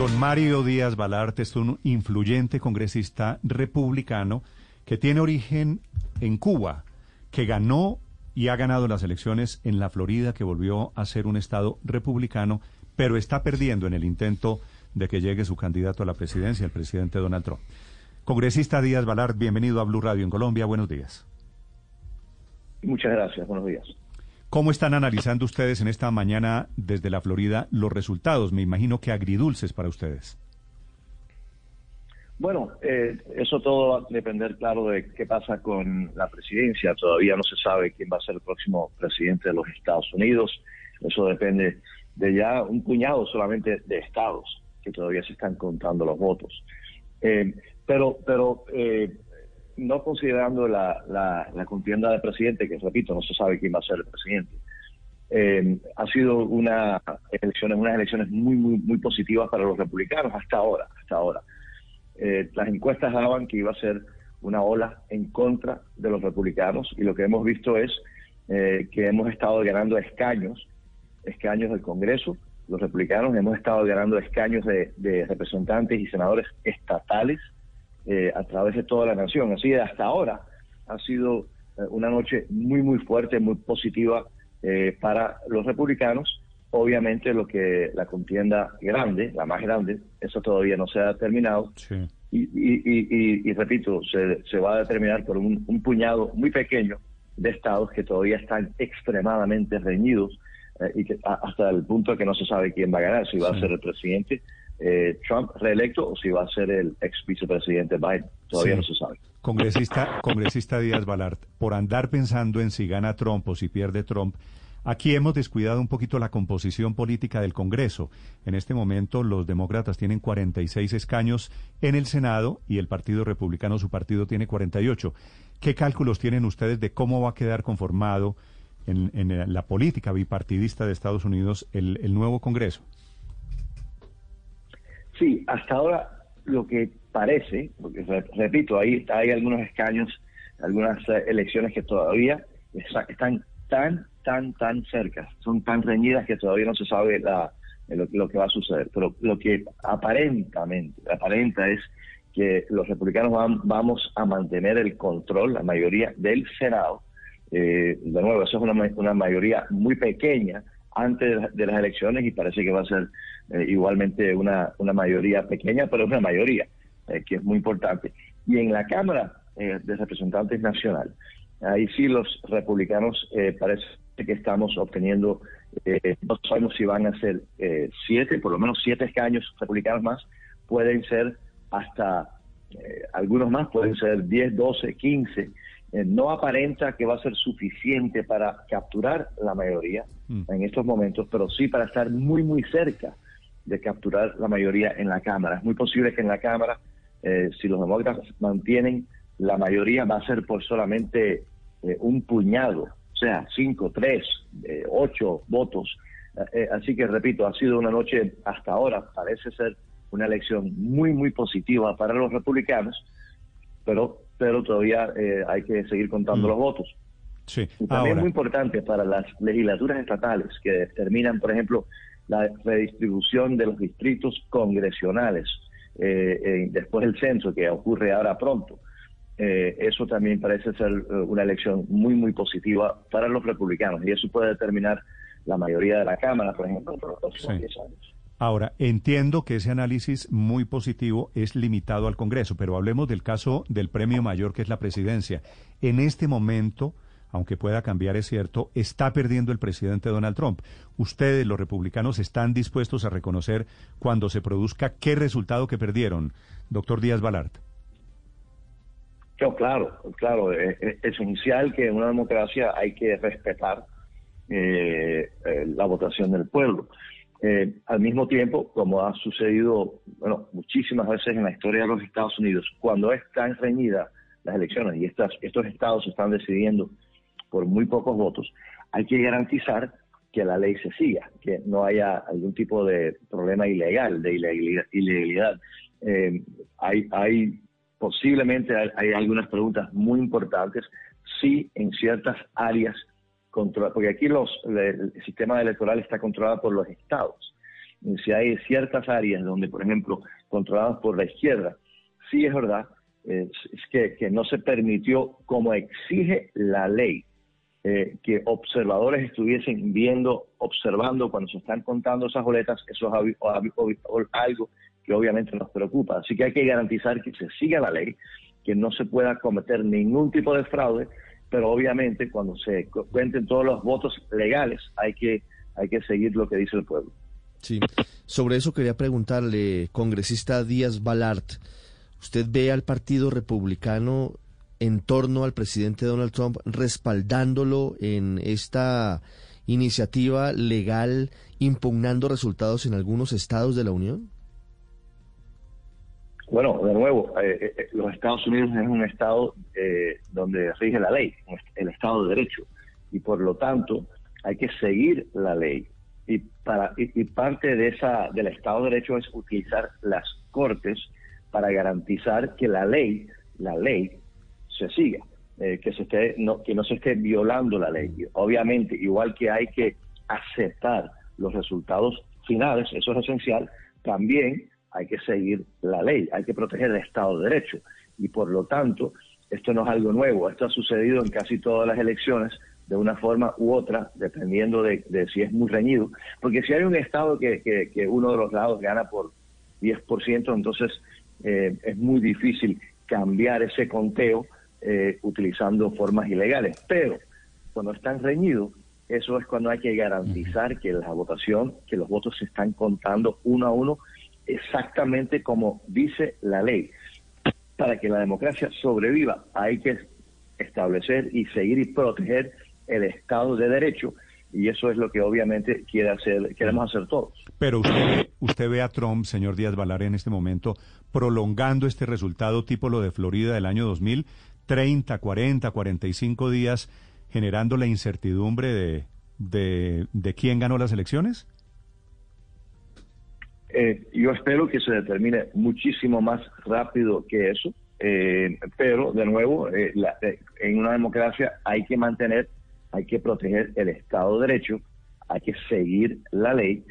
Don Mario Díaz Balart es un influyente congresista republicano que tiene origen en Cuba, que ganó y ha ganado las elecciones en la Florida, que volvió a ser un estado republicano, pero está perdiendo en el intento de que llegue su candidato a la presidencia, el presidente Donald Trump. Congresista Díaz Balart, bienvenido a Blue Radio en Colombia. Buenos días. Muchas gracias. Buenos días. ¿Cómo están analizando ustedes en esta mañana desde la Florida los resultados? Me imagino que agridulces para ustedes. Bueno, eh, eso todo va a depender, claro, de qué pasa con la presidencia. Todavía no se sabe quién va a ser el próximo presidente de los Estados Unidos. Eso depende de ya un puñado solamente de estados que todavía se están contando los votos. Eh, pero, pero eh, no considerando la, contienda de presidente, que repito, no se sabe quién va a ser el presidente, eh, ha sido una elecciones, unas elecciones muy, muy, muy positivas para los republicanos hasta ahora, hasta ahora. Eh, las encuestas daban que iba a ser una ola en contra de los republicanos y lo que hemos visto es eh, que hemos estado ganando escaños, escaños del Congreso, los republicanos hemos estado ganando escaños de representantes y senadores estatales, eh, a través de toda la nación. Así de hasta ahora ha sido eh, una noche muy, muy fuerte, muy positiva eh, para los republicanos. Obviamente lo que la contienda grande, la más grande, eso todavía no se ha terminado. Y, y, repito, se, se, va a determinar por un, puñado muy pequeño de estados que todavía están extremadamente reñidos y que hasta el punto de que no se sabe quién va a ganar, si va a ser el presidente eh, Trump reelecto o si va a ser el ex vicepresidente Biden. Todavía no se sabe. Congresista, congresista Díaz Balart, por andar pensando en si gana Trump o si pierde Trump, Aquí hemos descuidado un poquito la composición política del Congreso. En este momento los demócratas tienen 46 escaños en el Senado y el Partido Republicano, su partido, tiene 48. ¿Qué cálculos tienen ustedes de cómo va a quedar conformado en, la política bipartidista de Estados Unidos el nuevo Congreso? Sí, hasta ahora lo que parece, porque repito, ahí hay algunos escaños, algunas eh, elecciones que todavía están tan, tan, tan cerca, son tan reñidas que todavía no se sabe la, lo, que va a suceder. Pero lo que aparentamente, aparenta es que los republicanos vamos a mantener el control, la mayoría del Senado. Eh, de nuevo, eso es una, una mayoría muy pequeña antes de las elecciones y parece que va a ser eh, igualmente una, una mayoría pequeña, pero es una mayoría, eh, que es muy importante. Y en la Cámara eh, de Representantes Nacional, ahí sí los republicanos parece que estamos obteniendo, no sabemos si van a ser siete, por lo menos siete escaños republicanos más, pueden ser hasta algunos más, pueden ser 10, 12, 15 eh, no aparenta que va a ser suficiente para capturar la mayoría mm. en estos momentos, pero sí para estar muy, muy cerca de capturar la mayoría en la Cámara. Es muy posible que en la Cámara, eh, si los demócratas mantienen la mayoría, va a ser por solamente eh, un puñado, o sea, cinco, tres, ocho votos. así que, repito, ha sido una noche hasta ahora, parece ser una elección muy, muy positiva para los republicanos, pero pero todavía eh, hay que seguir contando mm. los votos. Sí. Y también es muy importante para las legislaturas estatales que determinan, por ejemplo, la redistribución de los distritos congresionales eh, después del censo que ocurre ahora pronto. Eh, eso también parece ser una elección muy, muy positiva para los republicanos y eso puede determinar la mayoría de la Cámara, por ejemplo, por los próximos 10 años. Ahora, entiendo que ese análisis muy positivo es limitado al Congreso, pero hablemos del caso del premio mayor que es la presidencia. En este momento, aunque pueda cambiar, es cierto, está perdiendo el presidente Donald Trump. Ustedes, los republicanos, están dispuestos a reconocer cuando se produzca qué resultado que perdieron, doctor Díaz Balart. claro, claro, es, esencial que en una democracia hay que respetar eh, eh, la votación del pueblo. Eh, al mismo tiempo, como ha sucedido bueno, muchísimas veces en la historia de los Estados Unidos, cuando están reñidas las elecciones y estas, estos estados están decidiendo por muy pocos votos, hay que garantizar que la ley se siga, que no haya algún tipo de problema ilegal, de ilegalidad. Eh, hay, hay posiblemente hay algunas preguntas muy importantes si en ciertas áreas porque aquí los, el sistema electoral está controlado por los estados. si hay ciertas áreas donde, por ejemplo, controladas por la izquierda, sí es verdad, que, no se permitió, como exige la ley, eh, que observadores estuviesen viendo, observando cuando se están contando esas boletas, eso es algo que obviamente nos preocupa. Así que hay que garantizar que se siga la ley, que no se pueda cometer ningún tipo de fraude, pero obviamente cuando se cuenten todos los votos legales hay que, hay que seguir lo que dice el pueblo. Sí, sobre eso quería preguntarle, congresista Díaz Balart, ¿usted ve al Partido Republicano en torno al presidente Donald Trump respaldándolo en esta iniciativa legal impugnando resultados en algunos estados de la Unión? Bueno, de nuevo, eh, eh, eh, los Estados Unidos es un estado donde rige la ley, el Estado de Derecho, y por lo tanto hay que seguir la ley. Y, para, y, parte de esa del Estado de Derecho es utilizar las cortes para garantizar que la ley, la ley, se siga, que se esté, no, que no se esté violando la ley. Obviamente, igual que hay que aceptar los resultados finales, eso es esencial, también hay que seguir la ley, hay que proteger el Estado de Derecho. Y por lo tanto, esto no es algo nuevo, esto ha sucedido en casi todas las elecciones de una forma u otra, dependiendo de, si es muy reñido. Porque si hay un Estado que, que, uno de los lados gana por 10%, entonces eh, es muy difícil cambiar ese conteo eh, utilizando formas ilegales. Pero cuando están reñidos, eso es cuando hay que garantizar que la votación, que los votos se están contando uno a uno exactamente como dice la ley. Para que la democracia sobreviva hay que establecer y seguir y proteger el Estado de Derecho y eso es lo que obviamente quiere hacer, queremos hacer todos. Pero usted, usted ve a Trump, señor Díaz Valar, en este momento prolongando este resultado tipo lo de Florida del año 2000, 30, 40, 45 días, generando la incertidumbre de, de, quién ganó las elecciones? Eh, yo espero que se determine muchísimo más rápido que eso, eh, pero de nuevo, eh, en una democracia hay que mantener, hay que proteger el Estado de Derecho, hay que seguir la ley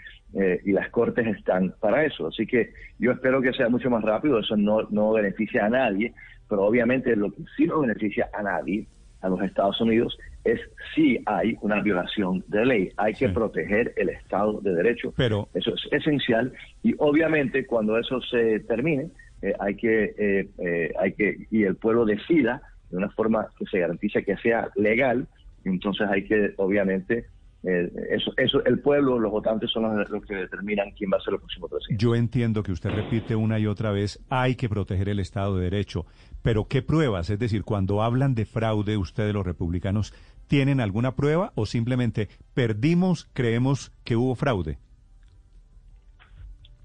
y las cortes están para eso. Así que yo espero que sea mucho más rápido, eso no, no beneficia a nadie, pero obviamente lo que sí no beneficia a nadie a los Estados Unidos es si hay una violación de ley. Hay que proteger el Estado de Derecho. Pero, eso es esencial y obviamente cuando eso se termine eh, hay que eh, eh, hay que y el pueblo decida de una forma que se garantice que sea legal. Entonces hay que obviamente eh, eso, eso, el pueblo, los votantes son los, que determinan quién va a ser el próximo presidente. Yo entiendo que usted repite una y otra vez, hay que proteger el Estado de Derecho, pero ¿qué pruebas? Es decir, cuando hablan de fraude, ustedes los republicanos, ¿tienen alguna prueba o simplemente perdimos, creemos que hubo fraude?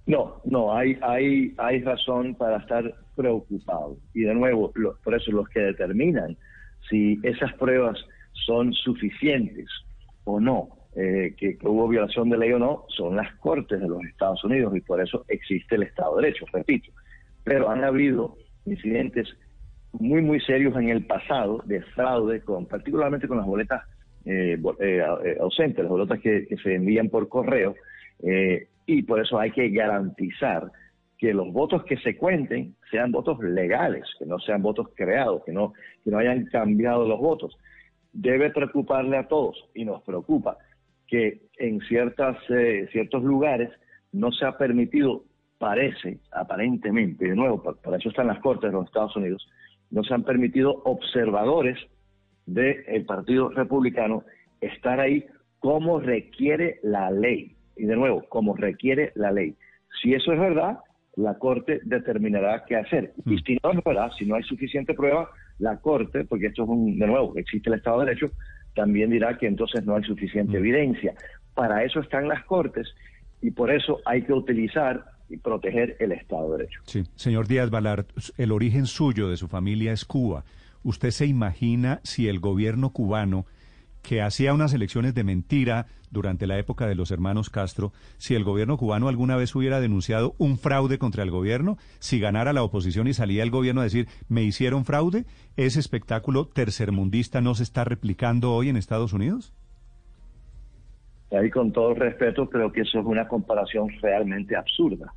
No, no, hay, hay, hay razón para estar preocupado. Y de nuevo, por eso los que determinan si esas pruebas son suficientes o no, eh, que, hubo violación de ley o no, son las Cortes de los Estados Unidos y por eso existe el Estado de Derecho, repito. Pero han habido incidentes muy, muy serios en el pasado de fraude, con, particularmente con las boletas eh, eh, ausentes, las boletas que, se envían por correo, y por eso hay que garantizar que los votos que se cuenten sean votos legales, que no sean votos creados, que no, que no hayan cambiado los votos debe preocuparle a todos y nos preocupa que en ciertas, eh, ciertos lugares no se ha permitido, parece, aparentemente, de nuevo, para, eso están las Cortes de los Estados Unidos, no se han permitido observadores del Partido Republicano estar ahí como requiere la ley. Y de nuevo, como requiere la ley. Si eso es verdad, la Corte determinará qué hacer. Y mm. si no es verdad, si no hay suficiente prueba, la Corte, porque esto es un, de nuevo, existe el Estado de Derecho, también dirá que entonces no hay suficiente mm. evidencia. Para eso están las Cortes y por eso hay que utilizar y proteger el Estado de Derecho. Sí, señor Díaz Balart, el origen suyo de su familia es Cuba. ¿Usted se imagina si el gobierno cubano que hacía unas elecciones de mentira durante la época de los hermanos Castro, si el gobierno cubano alguna vez hubiera denunciado un fraude contra el gobierno, si ganara la oposición y salía el gobierno a decir, me hicieron fraude, ¿ese espectáculo tercermundista no se está replicando hoy en Estados Unidos? ahí con todo el respeto, creo que eso es una comparación realmente absurda.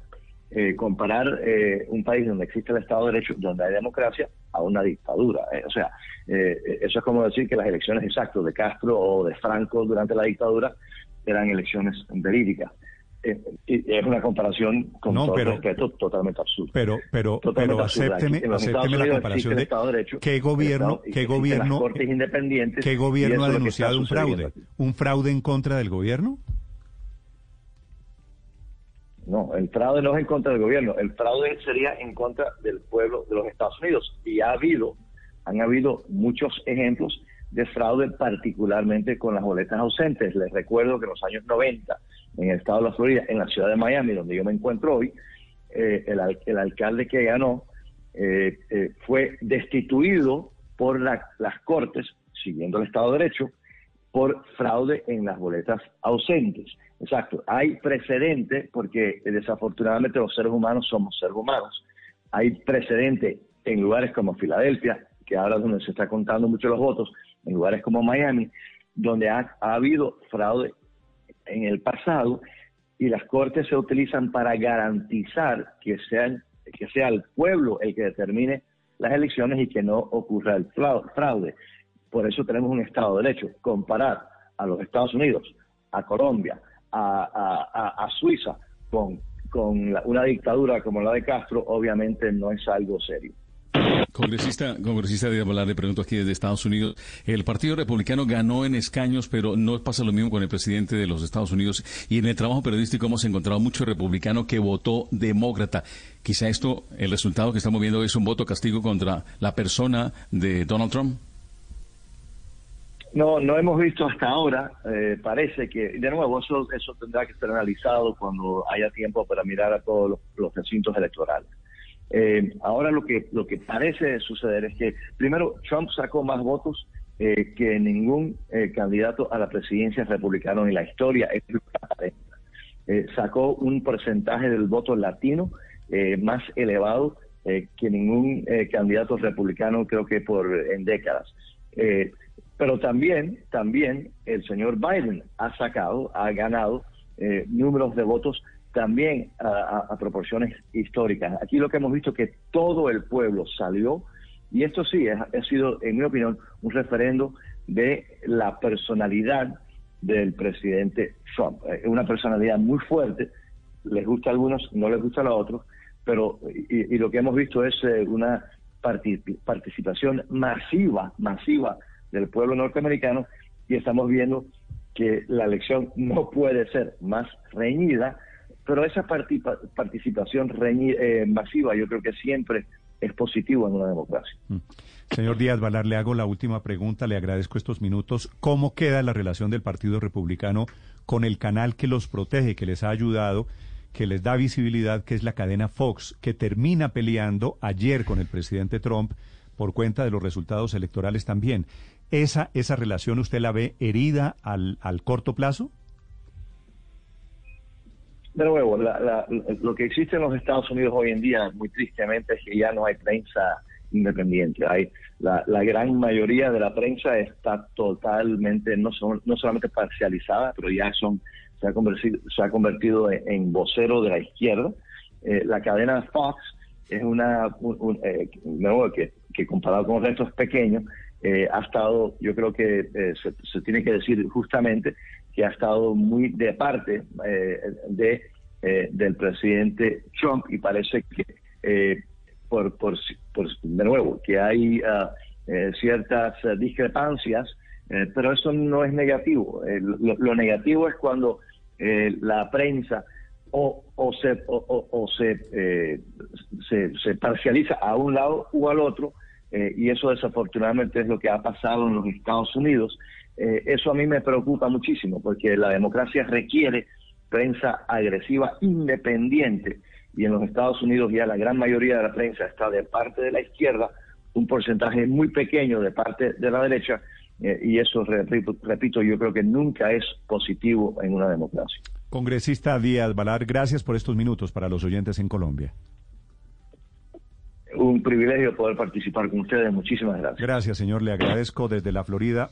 Eh, comparar eh, un país donde existe el Estado de Derecho, donde hay democracia, a una dictadura. Eh, o sea, eso es como decir que las elecciones exactas de Castro o de Franco durante la dictadura eran elecciones verídicas. es una comparación con todo respeto totalmente absurda. Pero, pero, pero acépteme, acépteme la comparación de, derecho, qué gobierno, qué gobierno, qué gobierno ha denunciado un fraude, un fraude en contra del gobierno. No, el fraude no es en contra del gobierno, el fraude sería en contra del pueblo de los Estados Unidos. Y ha habido, han habido muchos ejemplos de fraude, particularmente con las boletas ausentes. Les recuerdo que en los años 90, en el estado de la Florida, en la ciudad de Miami, donde yo me encuentro hoy, eh, el, alcalde que ganó eh, eh, fue destituido por las cortes, siguiendo el Estado de Derecho, por fraude en las boletas ausentes. Exacto, hay precedente porque desafortunadamente los seres humanos somos seres humanos. Hay precedente en lugares como Filadelfia, que ahora es donde se está contando mucho los votos, en lugares como Miami, donde ha, habido fraude en el pasado y las cortes se utilizan para garantizar que, sean, que sea el pueblo el que determine las elecciones y que no ocurra el fraude. Por eso tenemos un Estado de Derecho. Comparar a los Estados Unidos, a Colombia, a, Suiza con, una dictadura como la de Castro, obviamente no es algo serio. Congresista, congresista de hablar, le pregunto aquí desde Estados Unidos. El Partido Republicano ganó en escaños, pero no pasa lo mismo con el presidente de los Estados Unidos. Y en el trabajo periodístico hemos encontrado mucho republicano que votó demócrata. Quizá esto, el resultado que estamos viendo es un voto castigo contra la persona de Donald Trump. No, no hemos visto hasta ahora. Eh, parece que, de nuevo, eso, eso tendrá que ser analizado cuando haya tiempo para mirar a todos los, recintos electorales. Eh, ahora lo que lo que parece suceder es que primero Trump sacó más votos eh, que ningún candidato a la presidencia republicano en la historia. sacó un porcentaje del voto latino más elevado que ningún candidato republicano creo que por en décadas. Pero también, también el señor Biden ha sacado, ha ganado eh, números de votos también a, proporciones históricas. Aquí lo que hemos visto es que todo el pueblo salió y esto sí ha, sido, en mi opinión, un referendo de la personalidad del presidente Trump. Eh, una personalidad muy fuerte, les gusta a algunos, no les gusta a los otros, pero y, lo que hemos visto es eh, una participación masiva, masiva del pueblo norteamericano y estamos viendo que la elección no puede ser más reñida, pero esa participación eh, masiva yo creo que siempre es positivo en una democracia. Mm. Señor Díaz Valar, le hago la última pregunta, le agradezco estos minutos. ¿Cómo queda la relación del Partido Republicano con el canal que los protege, que les ha ayudado, que les da visibilidad, que es la cadena Fox, que termina peleando ayer con el presidente Trump por cuenta de los resultados electorales también? ¿Esa, esa relación usted la ve herida al, al corto plazo? De nuevo, lo que existe en los Estados Unidos hoy en día, muy tristemente, es que ya no hay prensa independiente. Hay la, gran mayoría de la prensa está totalmente, no, son, no solamente parcializada, pero ya son se ha convertido, se ha convertido en, vocero de la izquierda. Eh, la cadena Fox es una, eh, que, que comparado con el resto es pequeño, eh, ha estado, yo creo que eh, se, tiene que decir justamente que ha estado muy de parte eh, de del presidente Trump y parece que por, por, de nuevo que hay ah, ciertas discrepancias, pero eso no es negativo. Lo, negativo es cuando la prensa o, o se, o, se, se, se parcializa a un lado o al otro eh, y eso desafortunadamente es lo que ha pasado en los Estados Unidos. Eh, eso a mí me preocupa muchísimo porque la democracia requiere prensa agresiva independiente y en los Estados Unidos ya la gran mayoría de la prensa está de parte de la izquierda, un porcentaje muy pequeño de parte de la derecha eh, y eso, repito, yo creo que nunca es positivo en una democracia. Congresista Díaz Valar, gracias por estos minutos para los oyentes en Colombia un privilegio poder participar con ustedes. Muchísimas gracias. Gracias, señor. Le agradezco desde la Florida.